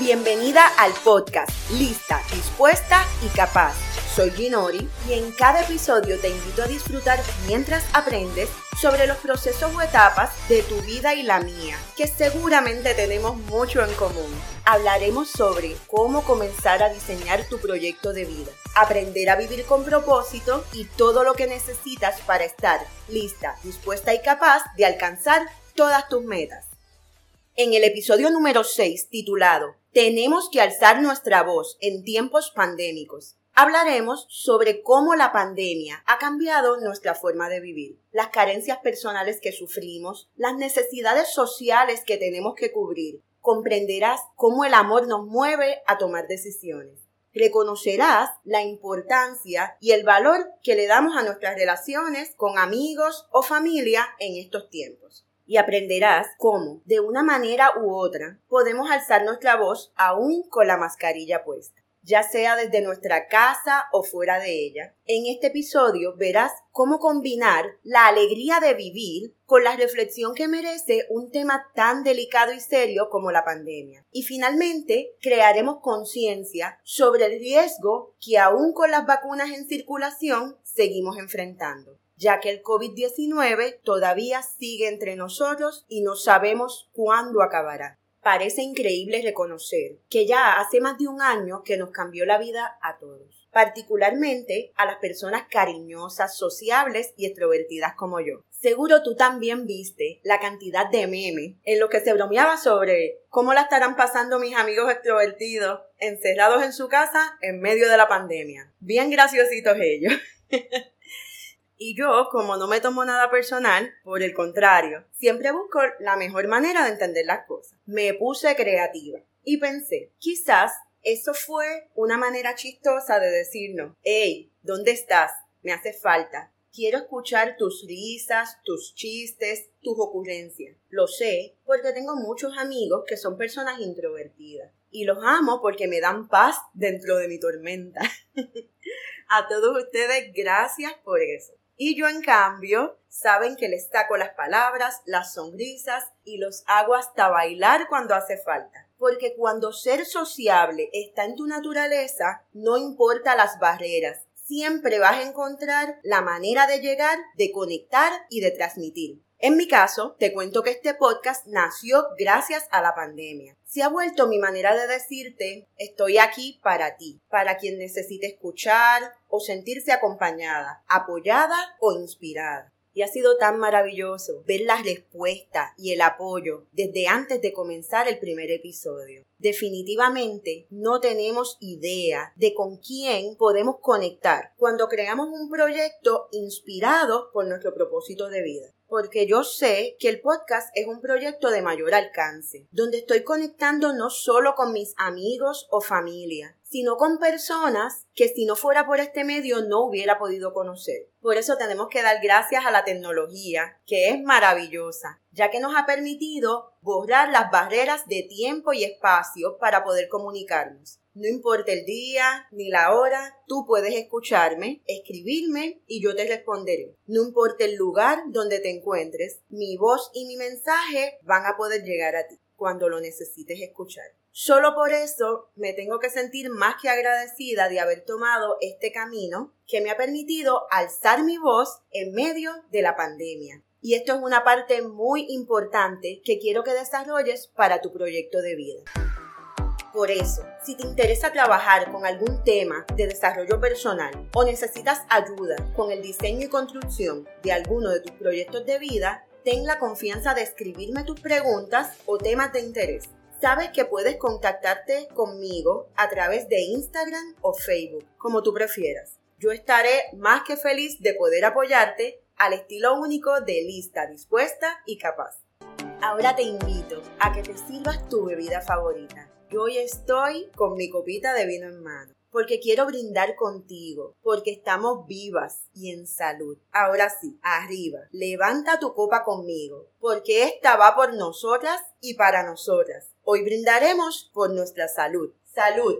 Bienvenida al podcast Lista, Dispuesta y Capaz. Soy Ginori y en cada episodio te invito a disfrutar mientras aprendes sobre los procesos o etapas de tu vida y la mía, que seguramente tenemos mucho en común. Hablaremos sobre cómo comenzar a diseñar tu proyecto de vida, aprender a vivir con propósito y todo lo que necesitas para estar lista, dispuesta y capaz de alcanzar todas tus metas. En el episodio número 6, titulado Tenemos que alzar nuestra voz en tiempos pandémicos, hablaremos sobre cómo la pandemia ha cambiado nuestra forma de vivir, las carencias personales que sufrimos, las necesidades sociales que tenemos que cubrir. Comprenderás cómo el amor nos mueve a tomar decisiones. Reconocerás la importancia y el valor que le damos a nuestras relaciones con amigos o familia en estos tiempos y aprenderás cómo, de una manera u otra, podemos alzar nuestra voz aún con la mascarilla puesta ya sea desde nuestra casa o fuera de ella. En este episodio verás cómo combinar la alegría de vivir con la reflexión que merece un tema tan delicado y serio como la pandemia. Y finalmente, crearemos conciencia sobre el riesgo que aún con las vacunas en circulación seguimos enfrentando ya que el COVID-19 todavía sigue entre nosotros y no sabemos cuándo acabará. Parece increíble reconocer que ya hace más de un año que nos cambió la vida a todos, particularmente a las personas cariñosas, sociables y extrovertidas como yo. Seguro tú también viste la cantidad de memes en los que se bromeaba sobre cómo la estarán pasando mis amigos extrovertidos encerrados en su casa en medio de la pandemia. Bien graciositos ellos. Y yo, como no me tomo nada personal, por el contrario, siempre busco la mejor manera de entender las cosas. Me puse creativa y pensé, quizás eso fue una manera chistosa de decirnos, hey, ¿dónde estás? Me hace falta. Quiero escuchar tus risas, tus chistes, tus ocurrencias. Lo sé porque tengo muchos amigos que son personas introvertidas y los amo porque me dan paz dentro de mi tormenta. A todos ustedes, gracias por eso. Y yo, en cambio, saben que les saco las palabras, las sonrisas y los hago hasta bailar cuando hace falta. Porque cuando ser sociable está en tu naturaleza, no importa las barreras. Siempre vas a encontrar la manera de llegar, de conectar y de transmitir. En mi caso, te cuento que este podcast nació gracias a la pandemia. Se ha vuelto mi manera de decirte, estoy aquí para ti, para quien necesite escuchar o sentirse acompañada, apoyada o inspirada. Y ha sido tan maravilloso ver las respuestas y el apoyo desde antes de comenzar el primer episodio. Definitivamente no tenemos idea de con quién podemos conectar cuando creamos un proyecto inspirado por nuestro propósito de vida porque yo sé que el podcast es un proyecto de mayor alcance, donde estoy conectando no solo con mis amigos o familia, sino con personas que si no fuera por este medio no hubiera podido conocer. Por eso tenemos que dar gracias a la tecnología, que es maravillosa, ya que nos ha permitido borrar las barreras de tiempo y espacio para poder comunicarnos. No importa el día ni la hora, tú puedes escucharme, escribirme y yo te responderé. No importa el lugar donde te encuentres, mi voz y mi mensaje van a poder llegar a ti cuando lo necesites escuchar. Solo por eso me tengo que sentir más que agradecida de haber tomado este camino que me ha permitido alzar mi voz en medio de la pandemia. Y esto es una parte muy importante que quiero que desarrolles para tu proyecto de vida. Por eso, si te interesa trabajar con algún tema de desarrollo personal o necesitas ayuda con el diseño y construcción de alguno de tus proyectos de vida, ten la confianza de escribirme tus preguntas o temas de interés. Sabes que puedes contactarte conmigo a través de Instagram o Facebook, como tú prefieras. Yo estaré más que feliz de poder apoyarte al estilo único de lista dispuesta y capaz. Ahora te invito a que te sirvas tu bebida favorita yo hoy estoy con mi copita de vino en mano porque quiero brindar contigo, porque estamos vivas y en salud. Ahora sí, arriba, levanta tu copa conmigo, porque esta va por nosotras y para nosotras. Hoy brindaremos por nuestra salud. Salud.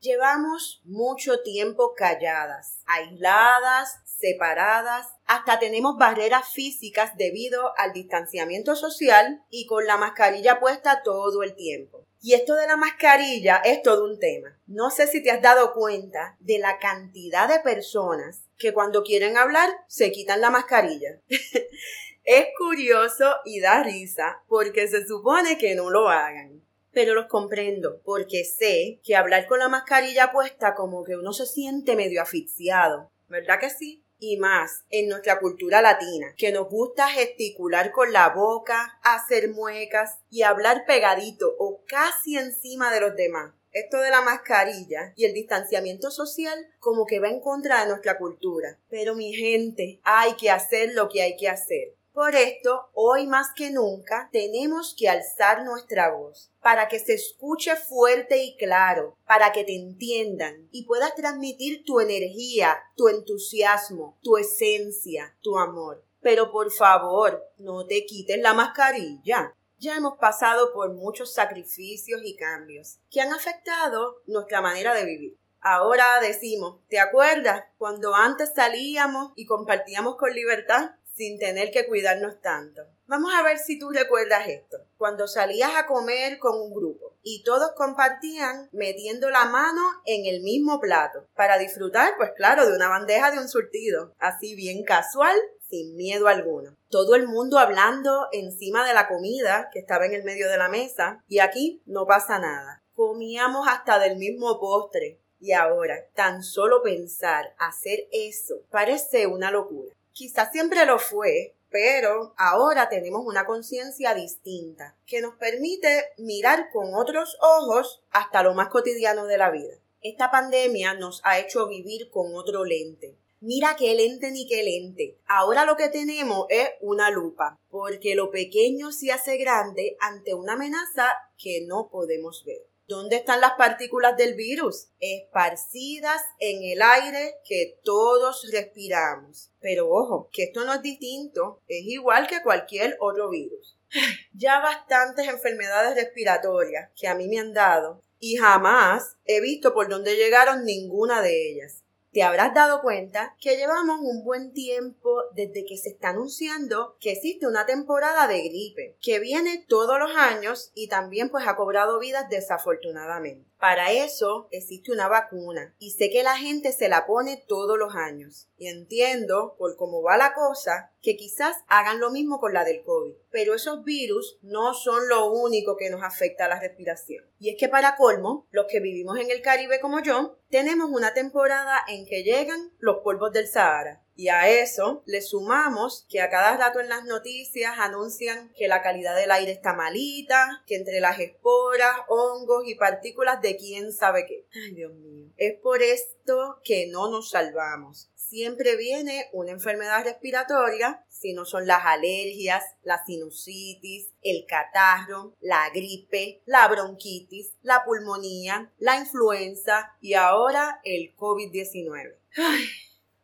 Llevamos mucho tiempo calladas, aisladas, separadas, hasta tenemos barreras físicas debido al distanciamiento social y con la mascarilla puesta todo el tiempo. Y esto de la mascarilla es todo un tema. No sé si te has dado cuenta de la cantidad de personas que cuando quieren hablar se quitan la mascarilla. es curioso y da risa porque se supone que no lo hagan. Pero los comprendo porque sé que hablar con la mascarilla puesta como que uno se siente medio asfixiado. ¿Verdad que sí? Y más en nuestra cultura latina, que nos gusta gesticular con la boca, hacer muecas y hablar pegadito o casi encima de los demás. Esto de la mascarilla y el distanciamiento social como que va en contra de nuestra cultura. Pero mi gente, hay que hacer lo que hay que hacer. Por esto, hoy más que nunca, tenemos que alzar nuestra voz para que se escuche fuerte y claro, para que te entiendan y puedas transmitir tu energía, tu entusiasmo, tu esencia, tu amor. Pero por favor, no te quites la mascarilla. Ya hemos pasado por muchos sacrificios y cambios que han afectado nuestra manera de vivir. Ahora decimos, ¿te acuerdas cuando antes salíamos y compartíamos con libertad? Sin tener que cuidarnos tanto. Vamos a ver si tú recuerdas esto. Cuando salías a comer con un grupo y todos compartían metiendo la mano en el mismo plato para disfrutar, pues claro, de una bandeja de un surtido, así bien casual, sin miedo alguno. Todo el mundo hablando encima de la comida que estaba en el medio de la mesa y aquí no pasa nada. Comíamos hasta del mismo postre. Y ahora, tan solo pensar hacer eso parece una locura. Quizás siempre lo fue, pero ahora tenemos una conciencia distinta que nos permite mirar con otros ojos hasta lo más cotidiano de la vida. Esta pandemia nos ha hecho vivir con otro lente. Mira qué lente ni qué lente. Ahora lo que tenemos es una lupa, porque lo pequeño se hace grande ante una amenaza que no podemos ver. ¿Dónde están las partículas del virus? Esparcidas en el aire que todos respiramos. Pero ojo, que esto no es distinto, es igual que cualquier otro virus. Ya bastantes enfermedades respiratorias que a mí me han dado y jamás he visto por dónde llegaron ninguna de ellas te habrás dado cuenta que llevamos un buen tiempo desde que se está anunciando que existe una temporada de gripe que viene todos los años y también pues ha cobrado vidas desafortunadamente. Para eso existe una vacuna y sé que la gente se la pone todos los años. Y entiendo, por cómo va la cosa, que quizás hagan lo mismo con la del COVID. Pero esos virus no son lo único que nos afecta a la respiración. Y es que para colmo, los que vivimos en el Caribe como yo, tenemos una temporada en que llegan los polvos del Sahara y a eso le sumamos que a cada rato en las noticias anuncian que la calidad del aire está malita, que entre las esporas, hongos y partículas de quién sabe qué. Ay, Dios mío. Es por esto que no nos salvamos. Siempre viene una enfermedad respiratoria, si no son las alergias, la sinusitis, el catarro, la gripe, la bronquitis, la pulmonía, la influenza y ahora el COVID-19. Ay,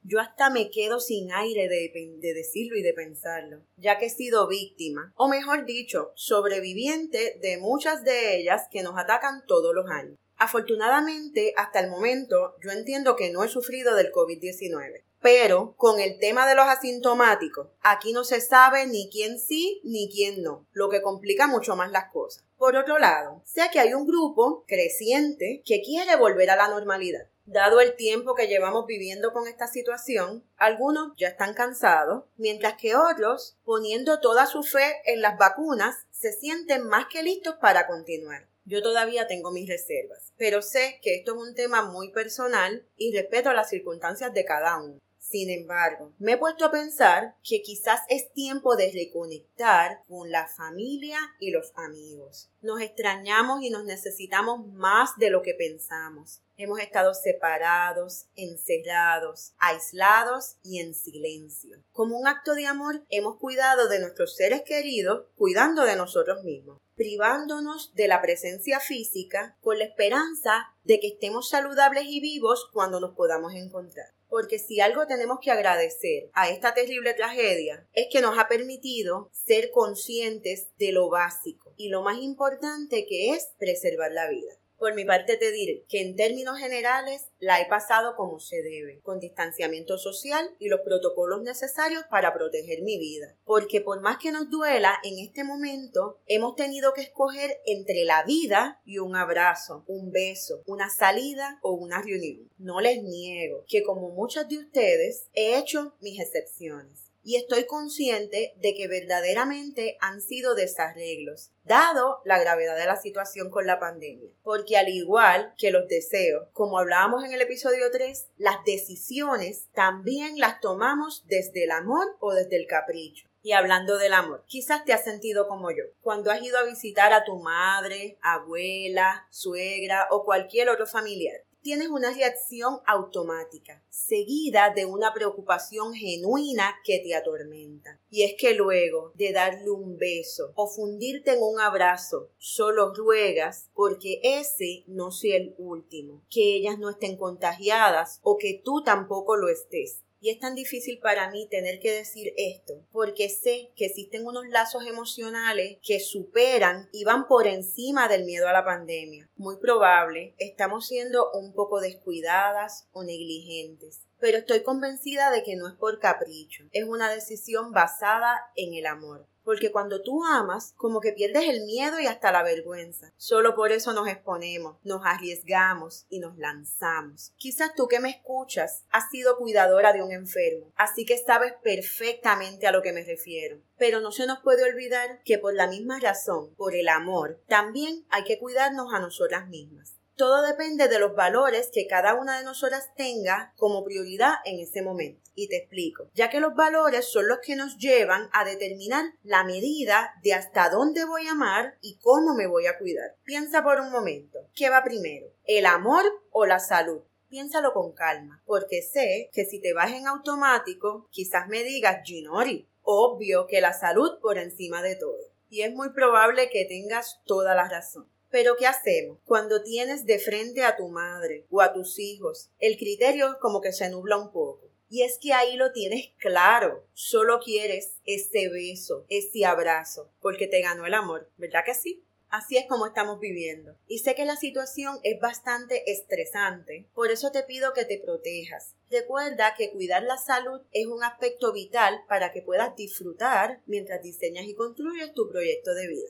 yo hasta me quedo sin aire de, decirlo y de pensarlo, ya que he sido víctima, o mejor dicho, sobreviviente de muchas de ellas que nos atacan todos los años. Afortunadamente, hasta el momento, yo entiendo que no he sufrido del COVID-19. Pero con el tema de los asintomáticos, aquí no se sabe ni quién sí ni quién no, lo que complica mucho más las cosas. Por otro lado, sé que hay un grupo creciente que quiere volver a la normalidad. Dado el tiempo que llevamos viviendo con esta situación, algunos ya están cansados, mientras que otros, poniendo toda su fe en las vacunas, se sienten más que listos para continuar. Yo todavía tengo mis reservas, pero sé que esto es un tema muy personal y respeto las circunstancias de cada uno. Sin embargo, me he puesto a pensar que quizás es tiempo de reconectar con la familia y los amigos. Nos extrañamos y nos necesitamos más de lo que pensamos. Hemos estado separados, encerrados, aislados y en silencio. Como un acto de amor, hemos cuidado de nuestros seres queridos, cuidando de nosotros mismos, privándonos de la presencia física con la esperanza de que estemos saludables y vivos cuando nos podamos encontrar. Porque si algo tenemos que agradecer a esta terrible tragedia es que nos ha permitido ser conscientes de lo básico y lo más importante que es preservar la vida. Por mi parte te diré que en términos generales la he pasado como se debe, con distanciamiento social y los protocolos necesarios para proteger mi vida. Porque por más que nos duela, en este momento hemos tenido que escoger entre la vida y un abrazo, un beso, una salida o una reunión. No les niego que como muchas de ustedes he hecho mis excepciones y estoy consciente de que verdaderamente han sido desarreglos, dado la gravedad de la situación con la pandemia. Porque al igual que los deseos, como hablábamos en el episodio 3, las decisiones también las tomamos desde el amor o desde el capricho. Y hablando del amor, quizás te has sentido como yo, cuando has ido a visitar a tu madre, abuela, suegra o cualquier otro familiar tienes una reacción automática, seguida de una preocupación genuina que te atormenta. Y es que luego de darle un beso o fundirte en un abrazo, solo ruegas porque ese no sea el último, que ellas no estén contagiadas o que tú tampoco lo estés. Y es tan difícil para mí tener que decir esto, porque sé que existen unos lazos emocionales que superan y van por encima del miedo a la pandemia. Muy probable estamos siendo un poco descuidadas o negligentes. Pero estoy convencida de que no es por capricho, es una decisión basada en el amor porque cuando tú amas, como que pierdes el miedo y hasta la vergüenza. Solo por eso nos exponemos, nos arriesgamos y nos lanzamos. Quizás tú que me escuchas has sido cuidadora de un enfermo, así que sabes perfectamente a lo que me refiero. Pero no se nos puede olvidar que por la misma razón, por el amor, también hay que cuidarnos a nosotras mismas. Todo depende de los valores que cada una de nosotras tenga como prioridad en ese momento. Y te explico, ya que los valores son los que nos llevan a determinar la medida de hasta dónde voy a amar y cómo me voy a cuidar. Piensa por un momento, ¿qué va primero? ¿El amor o la salud? Piénsalo con calma, porque sé que si te vas en automático, quizás me digas, Ginori, obvio que la salud por encima de todo. Y es muy probable que tengas toda la razón. Pero ¿qué hacemos? Cuando tienes de frente a tu madre o a tus hijos, el criterio como que se nubla un poco. Y es que ahí lo tienes claro. Solo quieres ese beso, ese abrazo, porque te ganó el amor. ¿Verdad que sí? Así es como estamos viviendo. Y sé que la situación es bastante estresante, por eso te pido que te protejas. Recuerda que cuidar la salud es un aspecto vital para que puedas disfrutar mientras diseñas y construyes tu proyecto de vida.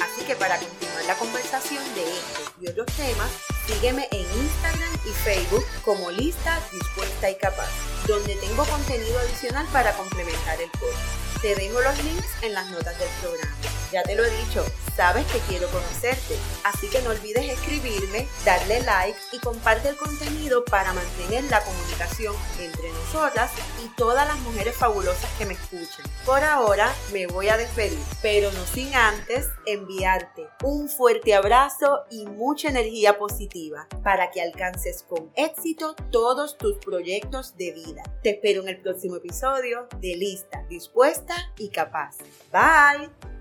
Así que para continuar la conversación de estos y otros temas, sígueme en Instagram y Facebook como Lista Dispuesta y Capaz, donde tengo contenido adicional para complementar el podcast. Te dejo los links en las notas del programa. Ya te lo he dicho, sabes que quiero conocerte, así que no olvides escribirme, darle like y comparte el contenido para mantener la comunicación entre nosotras y todas las mujeres fabulosas que me escuchen. Por ahora me voy a despedir, pero no sin antes enviarte un fuerte abrazo y mucha energía positiva para que alcances con éxito todos tus proyectos de vida. Te espero en el próximo episodio de Lista, Dispuesta y Capaz. Bye.